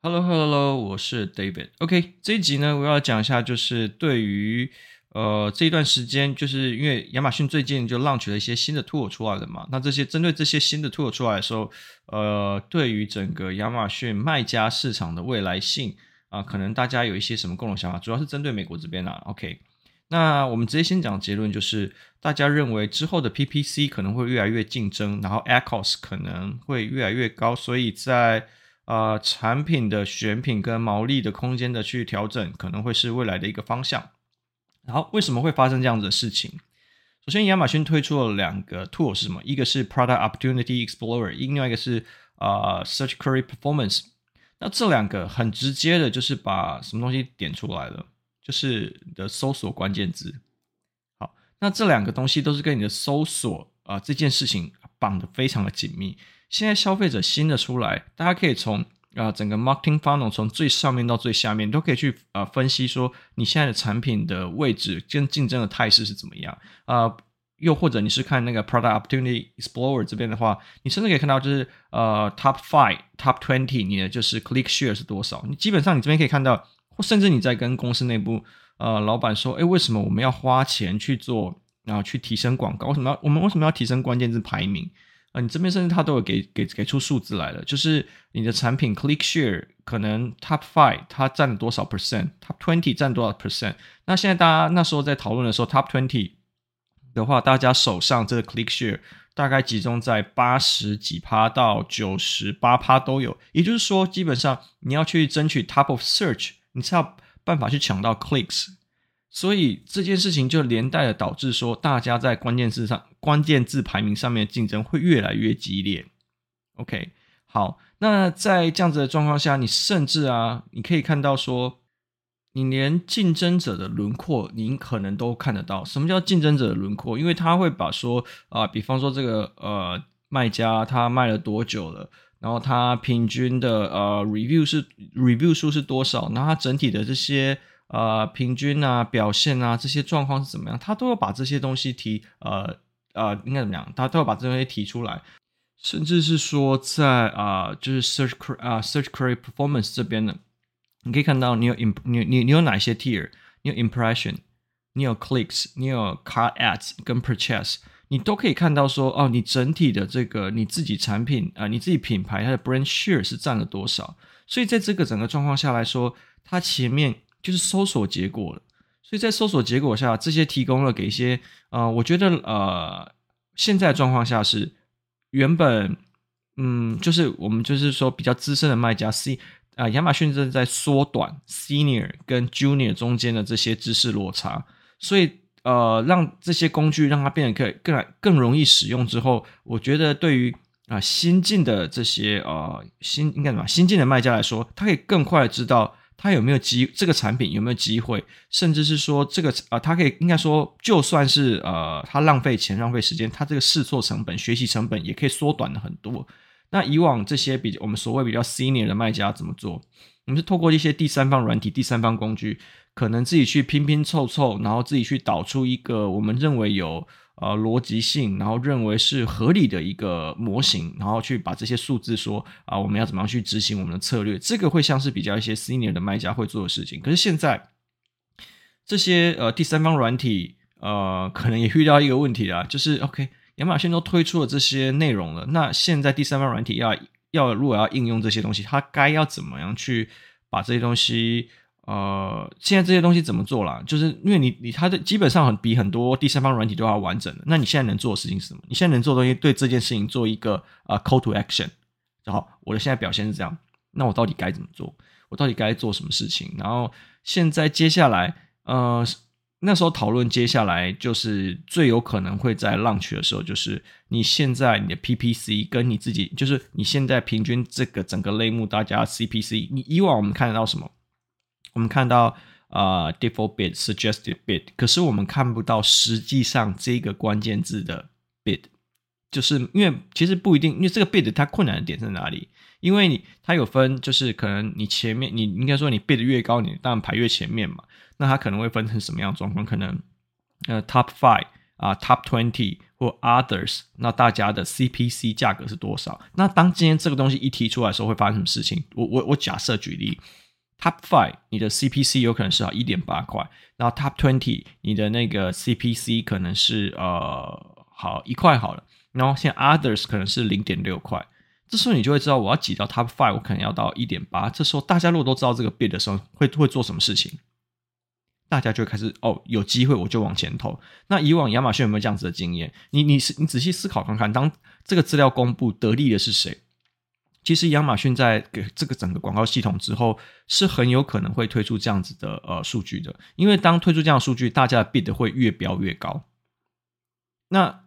Hello，Hello，Hello，我是 David。OK，这一集呢，我要讲一下，就是对于呃这一段时间，就是因为亚马逊最近就 launch 了一些新的 tool 出来了嘛。那这些针对这些新的 tool 出来的时候，呃，对于整个亚马逊卖家市场的未来性啊、可能大家有一些什么共同想法？主要是针对美国这边啦。OK，那我们直接先讲结论，就是大家认为之后的 PPC 可能会越来越竞争，然后 ACoS 可能会越来越高，所以在呃，产品的选品跟毛利的空间的去调整，可能会是未来的一个方向。然后，为什么会发生这样子的事情？首先，亚马逊推出了两个 tool 是什么？一个是 Product Opportunity Explorer，另外一个是呃 Search Query Performance。那这两个很直接的，就是把什么东西点出来了，就是你的搜索关键字。好，那这两个东西都是跟你的搜索啊、这件事情绑得非常的紧密。现在消费者新的出来，大家可以从啊、整个 marketing funnel 从最上面到最下面都可以去啊、分析说你现在的产品的位置跟竞争的态势是怎么样啊、又或者你是看那个 product opportunity explorer 这边的话，你甚至可以看到就是呃 top five top twenty 你的就是 click share 是多少？你基本上你这边可以看到，甚至你在跟公司内部呃老板说，哎，为什么我们要花钱去做，然后去提升广告？为什么要我们为什么要提升关键字排名？你这边甚至他都有给给给出数字来了，就是你的产品 click share 可能 top five 它占了多少 percent，top twenty 占多少 percent。那现在大家那时候在讨论的时候，top twenty 的话，大家手上这个 click share 大概集中在八十几趴到九十八趴都有。也就是说，基本上你要去争取 top of search，你才有办法去抢到 clicks。所以这件事情就连带的导致说，大家在关键字上、关键字排名上面的竞争会越来越激烈。OK，好，那在这样子的状况下，你甚至啊，你可以看到说，你连竞争者的轮廓，你可能都看得到。什么叫竞争者的轮廓？因为他会把说啊、比方说这个呃卖家他卖了多久了，然后他平均的呃 review 是 review 数是多少，然后他整体的这些。呃，平均啊，表现啊，这些状况是怎么样？他都要把这些东西提，呃呃，应该怎么样？他都要把这些提出来，甚至是说在啊、就是 search 啊、search query performance 这边的，你可以看到你有 imp 你你你有哪些 tier？你有 impression，你有 clicks，你有 cart ads 跟 purchase，你都可以看到说，哦，你整体的这个你自己产品啊、你自己品牌它的 brand share 是占了多少？所以在这个整个状况下来说，它前面。就是搜索结果了，所以在搜索结果下，这些提供了给一些呃，我觉得呃，现在状况下是原本嗯，就是我们就是说比较资深的卖家 C 啊、亚马逊正在缩短 Senior 跟 Junior 中间的这些知识落差，所以呃，让这些工具让它变得可以更更容易使用之后，我觉得对于啊、新进的这些呃新应该什么新进的卖家来说，他可以更快的知道。他有没有机这个产品有没有机会，甚至是说这个啊，他可以应该说，就算是呃，他浪费钱浪费时间，他这个试错成本、学习成本也可以缩短了很多。那以往这些比我们所谓比较 senior 的卖家怎么做？我们是透过一些第三方软体、第三方工具，可能自己去拼拼凑凑，然后自己去导出一个我们认为有。呃，逻辑性，然后认为是合理的一个模型，然后去把这些数字说啊、我们要怎么样去执行我们的策略？这个会像是比较一些 senior 的卖家会做的事情。可是现在这些呃第三方软体呃，可能也遇到一个问题啊，就是 OK，亚马逊都推出了这些内容了，那现在第三方软体要要如果要应用这些东西，它该要怎么样去把这些东西？呃，现在这些东西怎么做啦？就是因为你你它的基本上很比很多第三方软体都要完整的。那你现在能做的事情是什么？你现在能做的东西对这件事情做一个呃 call to action。然后我的现在表现是这样，那我到底该怎么做？我到底该做什么事情？然后现在接下来呃那时候讨论接下来就是最有可能会在 launch 的时候，就是你现在你的 PPC 跟你自己，就是你现在平均这个整个类目大家 CPC，你以往我们看得到什么？我们看到啊、default bid suggested bid，可是我们看不到实际上这个关键字的 bid，就是因为其实不一定，因为这个 bid 它困难的点在哪里？因为你它有分，就是可能你前面你应该说你 bid 越高，你当然排越前面嘛。那它可能会分成什么样的状况？可能呃 top five 啊 Top Twenty 或 Others，那大家的 CPC 价格是多少？那当今天这个东西一提出来的时候，会发生什么事情？我我我假设举例，Top Five 你的 CPC 有可能是啊一点八块，然后 Top Twenty 你的那个 CPC 可能是呃好一块好了，然后现在 Others 可能是零点六块。这时候你就会知道，我要挤到 Top Five，我可能要到一点八。这时候大家如果都知道这个 bid 的时候，会会做什么事情？大家就会开始哦，有机会我就往前投。那以往亚马逊有没有这样子的经验？你你是你仔细思考看看，当这个资料公布，得利的是谁？其实亚马逊在给这个整个广告系统之后，是很有可能会推出这样子的呃数据的，因为当推出这样的数据，大家的 bid 会越飙越高。那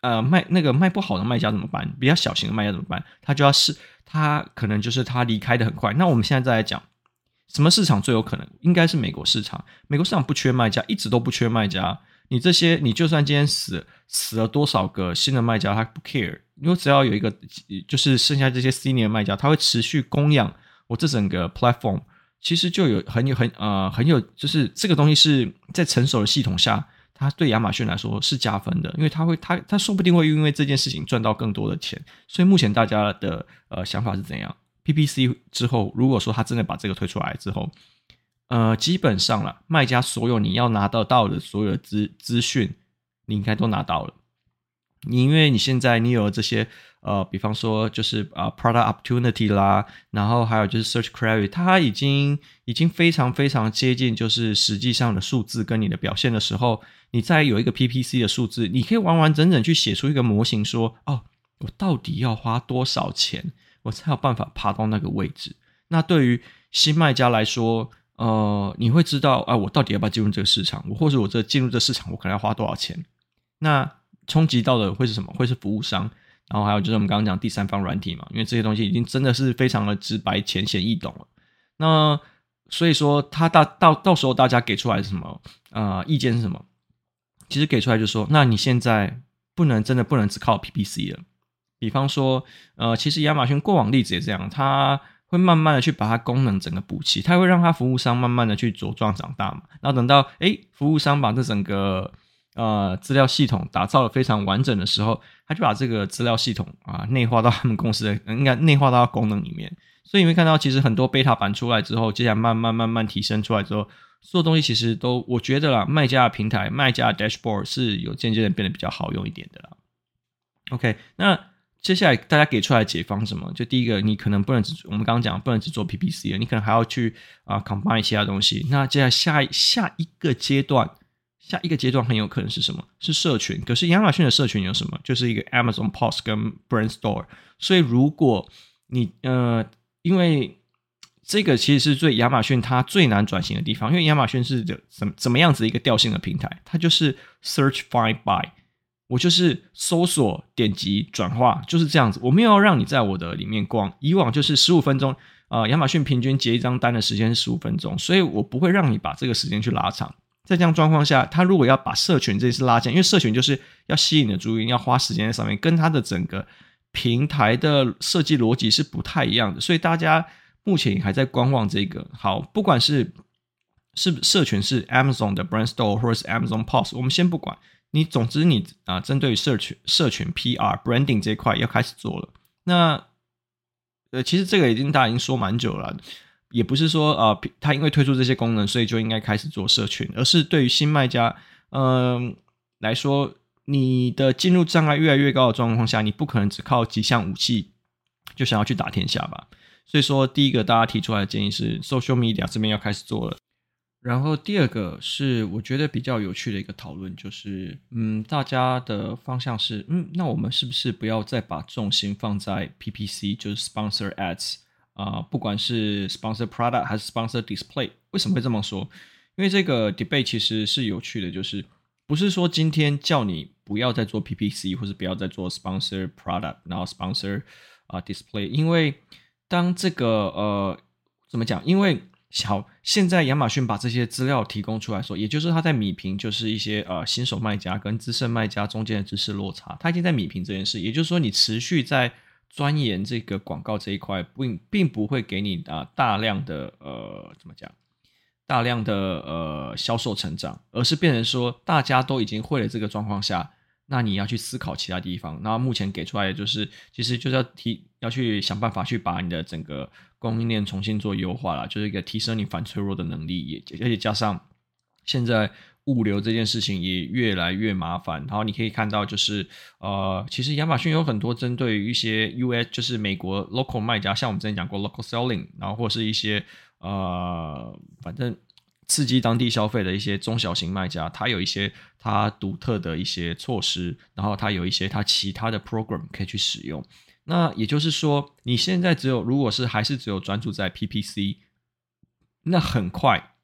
呃，卖那个卖不好的卖家怎么办？比较小型的卖家怎么办？他就要是，他可能就是他离开的很快。那我们现在再来讲，什么市场最有可能？应该是美国市场。美国市场不缺卖家，一直都不缺卖家。你这些，你就算今天死死了多少个新的卖家，他不 care，因为只要有一个，就是剩下这些 senior 卖家，他会持续供养我这整个 platform。其实就有很有很呃很有，就是这个东西是在成熟的系统下。它对亚马逊来说是加分的，因为它会，它它说不定会因为这件事情赚到更多的钱。所以目前大家的呃想法是怎样？PPC 之后，如果说他真的把这个推出来之后，呃，基本上了，卖家所有你要拿得到的所有的资资讯，你应该都拿到了。你因为你现在你有这些呃，比方说就是啊、product opportunity 啦，然后还有就是 search query，它已经已经非常非常接近就是实际上的数字跟你的表现的时候，你再有一个 PPC 的数字，你可以完完整整去写出一个模型，说哦，我到底要花多少钱，我才有办法爬到那个位置。那对于新卖家来说，呃，你会知道啊、我到底要不要进入这个市场，我或者我这进入这市场，我可能要花多少钱？那冲击到的会是什么？会是服务商，然后还有就是我们刚刚讲第三方软体嘛，因为这些东西已经真的是非常的直白、浅显易懂了。那所以说，他到到到时候大家给出来是什么啊、呃？意见是什么？其实给出来就是说，那你现在不能真的不能只靠 PPC 了。比方说，呃，其实亚马逊过往例子也这样，它会慢慢的去把它功能整个补齐，它会让它服务商慢慢的去茁壮长大嘛。然后等到诶服务商把这整个呃，资料系统打造的非常完整的时候，他就把这个资料系统啊内化到他们公司的，应该内化到功能里面。所以你会看到，其实很多 beta 版出来之后，接下来慢慢慢慢提升出来之后，所有东西其实都，我觉得啦，卖家的平台、卖家的 dashboard 是有渐渐的变得比较好用一点的啦。OK，那接下来大家给出来的解方什么？就第一个，你可能不能只我们刚刚讲不能只做 PPC 了，你可能还要去啊 combine 其他东西。那接下来下一下一个阶段。下一个阶段很有可能是什么？是社群。可是亚马逊的社群有什么？就是一个 Amazon Post 跟 Brand Store。所以如果你呃，因为这个其实是最亚马逊它最难转型的地方，因为亚马逊是怎怎么样子一个调性的平台？它就是 Search Find Buy，我就是搜索、点击、转化，就是这样子。我没有要让你在我的里面逛，以往就是十五分钟啊，亚马逊平均结一张单的时间是十五分钟，所以我不会让你把这个时间去拉长。在这样状况下，他如果要把社群这次拉近，因为社群就是要吸引你的注意，要花时间在上面，跟他的整个平台的设计逻辑是不太一样的，所以大家目前还在观望这个。好，不管是是社群是 Amazon 的 Brand Store 或者是 Amazon Post，我们先不管你，总之你啊，针对社群社群 PR Branding 这一块要开始做了。那呃，其实这个已经大家已经说蛮久了。也不是说啊，他、因为推出这些功能，所以就应该开始做社群，而是对于新卖家，嗯、来说，你的进入障碍越来越高的状况下，你不可能只靠几项武器就想要去打天下吧。所以说，第一个大家提出来的建议是，social media 这边要开始做了。然后第二个是我觉得比较有趣的一个讨论，就是嗯，大家的方向是，嗯，那我们是不是不要再把重心放在 PPC，就是 sponsor ads？啊、不管是 sponsor product 还是 sponsor display，为什么会这么说？因为这个 debate 其实是有趣的，就是不是说今天叫你不要再做 PPC，或是不要再做 sponsor product，然后 sponsor 啊、display，因为当这个呃怎么讲？因为好，现在亚马逊把这些资料提供出来说，也就是他在米平，就是一些呃新手卖家跟资深卖家中间的知识落差，他已经在米平这件事，也就是说你持续在。钻研这个广告这一块，并并不会给你啊大量的呃怎么讲大量的呃销售成长，而是变成说大家都已经会了这个状况下，那你要去思考其他地方。那目前给出来的就是，其实就是要提要去想办法去把你的整个供应链重新做优化了，就是一个提升你反脆弱的能力，也而且加上现在。物流这件事情也越来越麻烦，然后你可以看到，就是呃，其实亚马逊有很多针对于一些 US，就是美国 local 卖家，像我们之前讲过 local selling，然后或是一些呃，反正刺激当地消费的一些中小型卖家，他有一些他独特的一些措施，然后他有一些他其他的 program 可以去使用。那也就是说，你现在只有如果是还是只有专注在 PPC，那很快。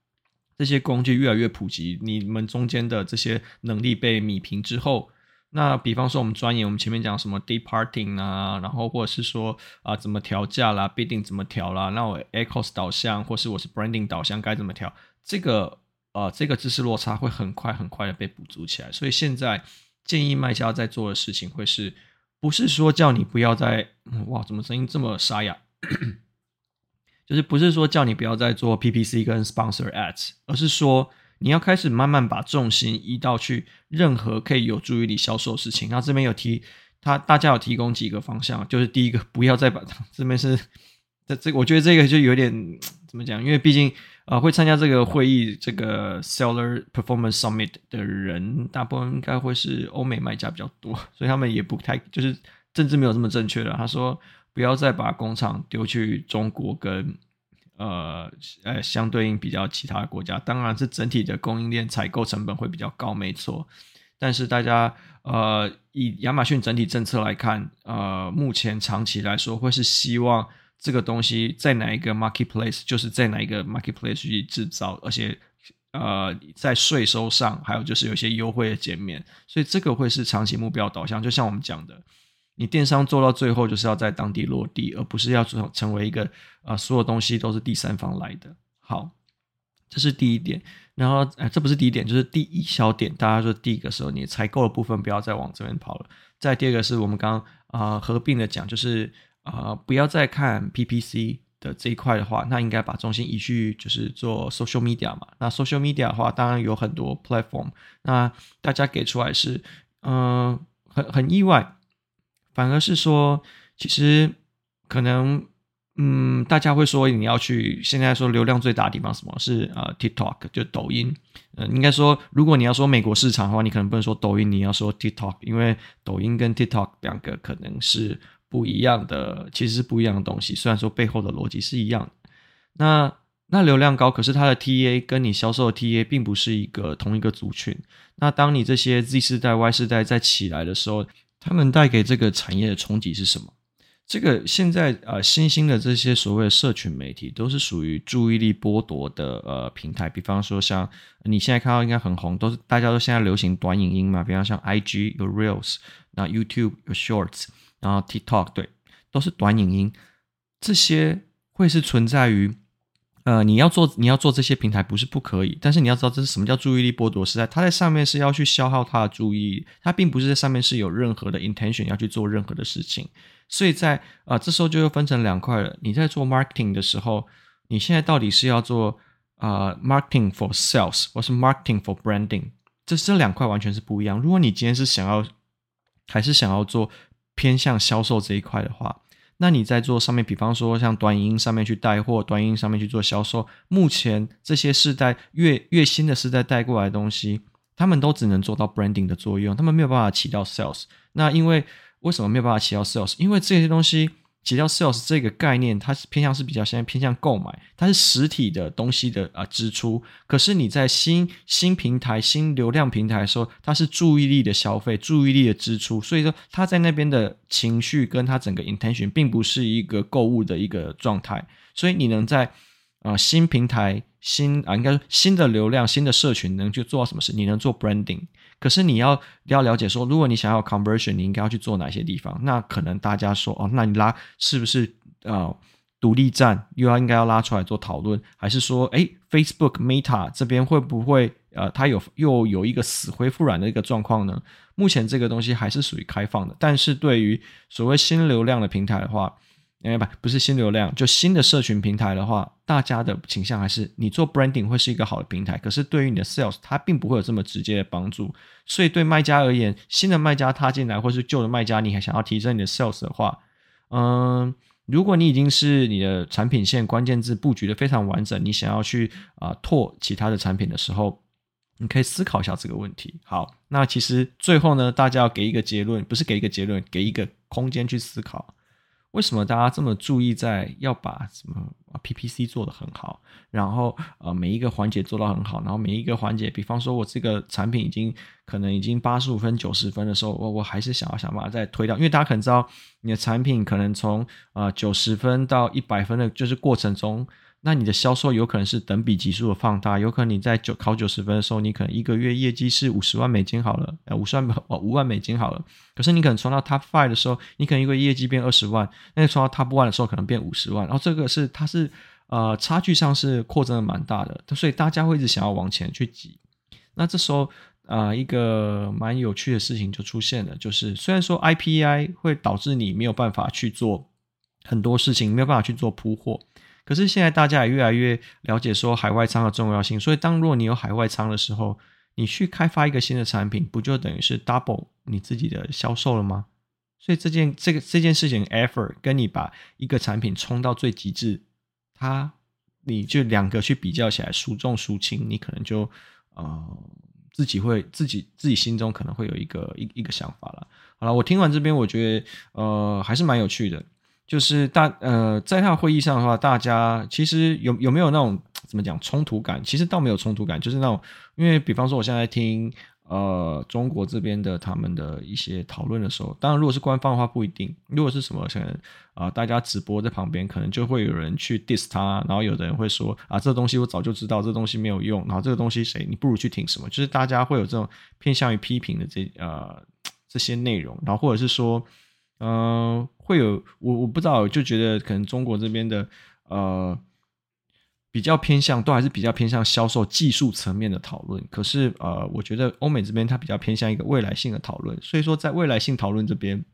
这些工具越来越普及，你们中间的这些能力被米平之后，那比方说我们专业，我们前面讲什么 departing 啊，然后或者是说啊怎么调价啦，bidding 怎么调啦，那我 ACoS 导向或是我是 branding 导向该怎么调，这个呃这个知识落差会很快很快的被补足起来。所以现在建议卖家在做的事情会是，不是说叫你不要再哇，怎么声音这么沙哑？就是不是说叫你不要再做 PPC 跟 Sponsor Ads，而是说你要开始慢慢把重心移到去任何可以有助于你销售的事情。那这边有提，他大家有提供几个方向，就是第一个不要再把 这边是这这，我觉得这个就有点怎么讲？因为毕竟呃会参加这个会议，这个 Seller Performance Summit 的人，大部分应该会是欧美卖家比较多，所以他们也不太就是政治没有这么正确的。他说。不要再把工厂丢去中国跟呃呃相对应比较其他国家，当然是整体的供应链采购成本会比较高，没错。但是大家呃以亚马逊整体政策来看，呃目前长期来说会是希望这个东西在哪一个 marketplace 就是在哪一个 marketplace 去制造，而且呃在税收上还有就是有些优惠的减免，所以这个会是长期目标导向，就像我们讲的。你电商做到最后就是要在当地落地，而不是要成成为一个、呃，所有东西都是第三方来的。好，这是第一点。然后，哎，这不是第一点，就是第一小点。大家说第一个时候，你采购的部分不要再往这边跑了。再第二个是我们刚啊、合并的讲，就是啊、不要再看 PPC 的这一块的话，那应该把重心移去就是做 social media 嘛。那 social media 的话，当然有很多 platform。那大家给出来是嗯、很很意外。反而是说，其实可能，嗯，大家会说你要去现在说流量最大的地方，什么是呃 TikTok 就抖音，呃，应该说如果你要说美国市场的话，你可能不能说抖音，你要说 TikTok，因为抖音跟 TikTok 两个可能是不一样的，其实是不一样的东西，虽然说背后的逻辑是一样。那那流量高，可是它的 TA 跟你销售的 TA 并不是一个同一个族群。那当你这些 Z 世代、Y 世代在起来的时候，他们带给这个产业的冲击是什么？这个现在呃新兴的这些所谓的社群媒体都是属于注意力剥夺的呃平台，比方说像你现在看到应该很红，都是大家都现在流行短影音嘛，比方像 IG 有 Reels，那 YouTube 有 Shorts，然后 TikTok 对，都是短影音，这些会是存在于。呃，你要做你要做这些平台不是不可以，但是你要知道这是什么叫注意力剥夺时代。它在上面是要去消耗他的注意力，它并不是在上面是有任何的 intention 要去做任何的事情。所以在啊、呃，这时候就又分成两块了。你在做 marketing 的时候，你现在到底是要做啊、呃、marketing for sales，或是 marketing for branding？这这两块完全是不一样。如果你今天是想要还是想要做偏向销售这一块的话。那你在做上面，比方说像短音上面去带货，短音上面去做销售，目前这些世代月月薪的世代带过来的东西，他们都只能做到 branding 的作用，他们没有办法起到 sales。那因为为什么没有办法起到 sales？因为这些东西。提到 sales 这个概念，它是偏向是比较现在偏向购买，它是实体的东西的啊支出。可是你在新新平台、新流量平台的时候，它是注意力的消费、注意力的支出。所以说，它在那边的情绪跟它整个 intention 并不是一个购物的一个状态。所以你能在啊新平台、新啊应该说新的流量、新的社群能去做到什么事？你能做 branding。可是你要要了解说，如果你想要 conversion，你应该要去做哪些地方？那可能大家说哦，那你拉是不是呃独立站又要应该要拉出来做讨论？还是说，诶 Facebook Meta 这边会不会呃它有又有一个死灰复燃的一个状况呢？目前这个东西还是属于开放的，但是对于所谓新流量的平台的话，哎不不是新流量，就新的社群平台的话，大家的倾向还是你做 branding 会是一个好的平台，可是对于你的 sales，它并不会有这么直接的帮助。所以对卖家而言，新的卖家踏进来，或是旧的卖家，你还想要提升你的 sales 的话，嗯，如果你已经是你的产品线关键字布局的非常完整，你想要去啊、拓其他的产品的时候。你可以思考一下这个问题。好，那其实最后呢，大家要给一个结论，不是给一个结论，给一个空间去思考，为什么大家这么注意在要把什么 PPC 做得很好，然后呃每一个环节做到很好，然后每一个环节，比方说我这个产品已经可能已经八十五分、九十分的时候，我我还是想要想办法再推掉，因为大家可能知道你的产品可能从呃九十分到一百分的，就是过程中。那你的销售有可能是等比级数的放大，有可能你在九考九十分的时候，你可能一个月业绩是五十万美金好了，呃五十万哦五万美金好了，可是你可能冲到 top five 的时候，你可能一个业绩变二十万，那冲到 top one 的时候可能变五十万，然后这个是它是呃差距上是扩增的蛮大的，所以大家会一直想要往前去挤。那这时候啊、一个蛮有趣的事情就出现了，就是虽然说 IPI 会导致你没有办法去做很多事情，没有办法去做铺货。可是现在大家也越来越了解说海外仓的重要性，所以当若你有海外仓的时候，你去开发一个新的产品，不就等于是 double 你自己的销售了吗？所以这件这个这件事情 effort 跟你把一个产品冲到最极致，它你就两个去比较起来孰重孰轻，你可能就呃自己会自己自己心中可能会有一个一一个想法了。好了，我听完这边，我觉得呃还是蛮有趣的。就是大呃，在他会议上的话，大家其实有有没有那种怎么讲冲突感？其实倒没有冲突感，就是那种，因为比方说我现在听呃中国这边的他们的一些讨论的时候，当然如果是官方的话不一定，如果是什么可能啊、大家直播在旁边，可能就会有人去 diss 他，然后有的人会说啊，这东西我早就知道，这东西没有用，然后这个东西谁你不如去听什么，就是大家会有这种偏向于批评的这呃这些内容，然后或者是说。嗯、会有我我不知道，就觉得可能中国这边的呃比较偏向，都还是比较偏向销售技术层面的讨论。可是呃，我觉得欧美这边它比较偏向一个未来性的讨论。所以说，在未来性讨论这边，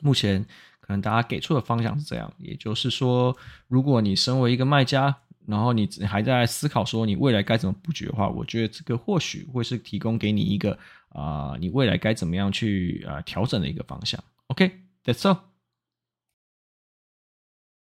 目前可能大家给出的方向是这样，也就是说，如果你身为一个卖家，然后你还在思考说你未来该怎么布局的话，我觉得这个或许会是提供给你一个啊、你未来该怎么样去啊、调整的一个方向。OK。That's all.